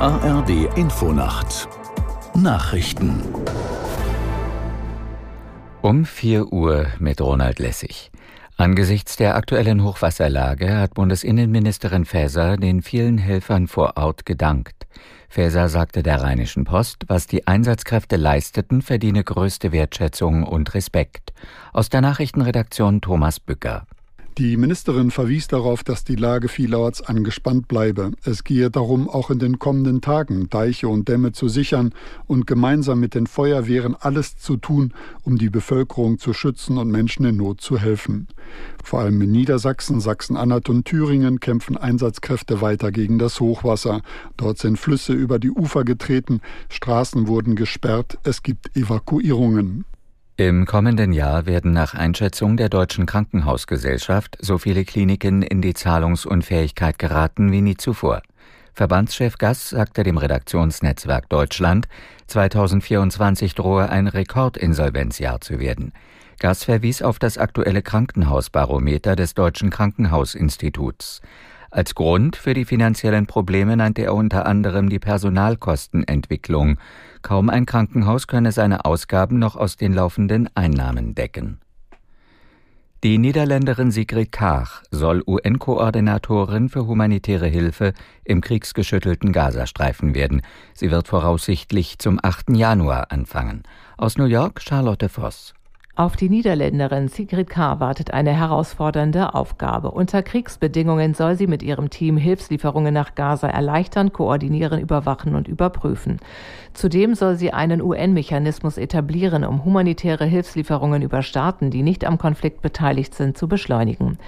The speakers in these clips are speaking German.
ARD Infonacht Nachrichten um 4 Uhr mit Ronald Lessig. Angesichts der aktuellen Hochwasserlage hat Bundesinnenministerin Faeser den vielen Helfern vor Ort gedankt. Faeser sagte der Rheinischen Post, was die Einsatzkräfte leisteten, verdiene größte Wertschätzung und Respekt. Aus der Nachrichtenredaktion Thomas Bücker. Die Ministerin verwies darauf, dass die Lage vielerorts angespannt bleibe. Es gehe darum, auch in den kommenden Tagen Deiche und Dämme zu sichern und gemeinsam mit den Feuerwehren alles zu tun, um die Bevölkerung zu schützen und Menschen in Not zu helfen. Vor allem in Niedersachsen, Sachsen-Anhalt und Thüringen kämpfen Einsatzkräfte weiter gegen das Hochwasser. Dort sind Flüsse über die Ufer getreten, Straßen wurden gesperrt, es gibt Evakuierungen. Im kommenden Jahr werden nach Einschätzung der Deutschen Krankenhausgesellschaft so viele Kliniken in die Zahlungsunfähigkeit geraten wie nie zuvor. Verbandschef Gass sagte dem Redaktionsnetzwerk Deutschland, 2024 drohe ein Rekordinsolvenzjahr zu werden. Gass verwies auf das aktuelle Krankenhausbarometer des Deutschen Krankenhausinstituts. Als Grund für die finanziellen Probleme nannte er unter anderem die Personalkostenentwicklung. Kaum ein Krankenhaus könne seine Ausgaben noch aus den laufenden Einnahmen decken. Die Niederländerin Sigrid Kaag soll UN-Koordinatorin für humanitäre Hilfe im kriegsgeschüttelten Gazastreifen werden. Sie wird voraussichtlich zum 8. Januar anfangen. Aus New York Charlotte Voss. Auf die Niederländerin Sigrid K. wartet eine herausfordernde Aufgabe. Unter Kriegsbedingungen soll sie mit ihrem Team Hilfslieferungen nach Gaza erleichtern, koordinieren, überwachen und überprüfen. Zudem soll sie einen UN-Mechanismus etablieren, um humanitäre Hilfslieferungen über Staaten, die nicht am Konflikt beteiligt sind, zu beschleunigen.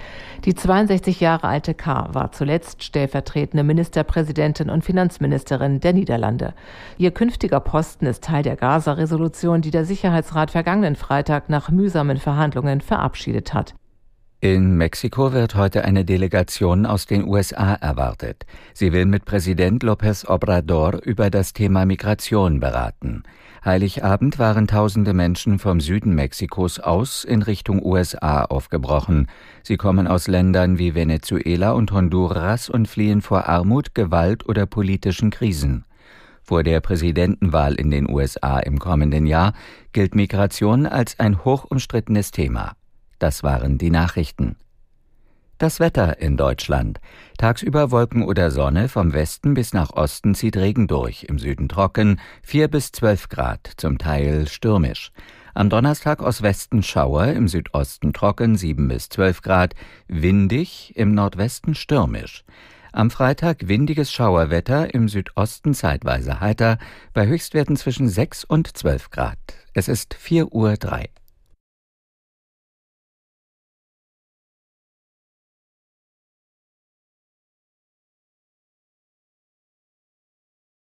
Die 62 Jahre alte K. war zuletzt stellvertretende Ministerpräsidentin und Finanzministerin der Niederlande. Ihr künftiger Posten ist Teil der Gaza-Resolution, die der Sicherheitsrat vergangenen Freitag nach mühsamen Verhandlungen verabschiedet hat. In Mexiko wird heute eine Delegation aus den USA erwartet. Sie will mit Präsident López Obrador über das Thema Migration beraten. Heiligabend waren tausende Menschen vom Süden Mexikos aus in Richtung USA aufgebrochen. Sie kommen aus Ländern wie Venezuela und Honduras und fliehen vor Armut, Gewalt oder politischen Krisen. Vor der Präsidentenwahl in den USA im kommenden Jahr gilt Migration als ein hoch umstrittenes Thema. Das waren die Nachrichten. Das Wetter in Deutschland. Tagsüber Wolken oder Sonne, vom Westen bis nach Osten zieht Regen durch, im Süden trocken, 4 bis 12 Grad, zum Teil stürmisch. Am Donnerstag aus Westen Schauer, im Südosten trocken, 7 bis 12 Grad, windig, im Nordwesten stürmisch. Am Freitag windiges Schauerwetter, im Südosten zeitweise heiter, bei Höchstwerten zwischen 6 und 12 Grad. Es ist 4 Uhr 3.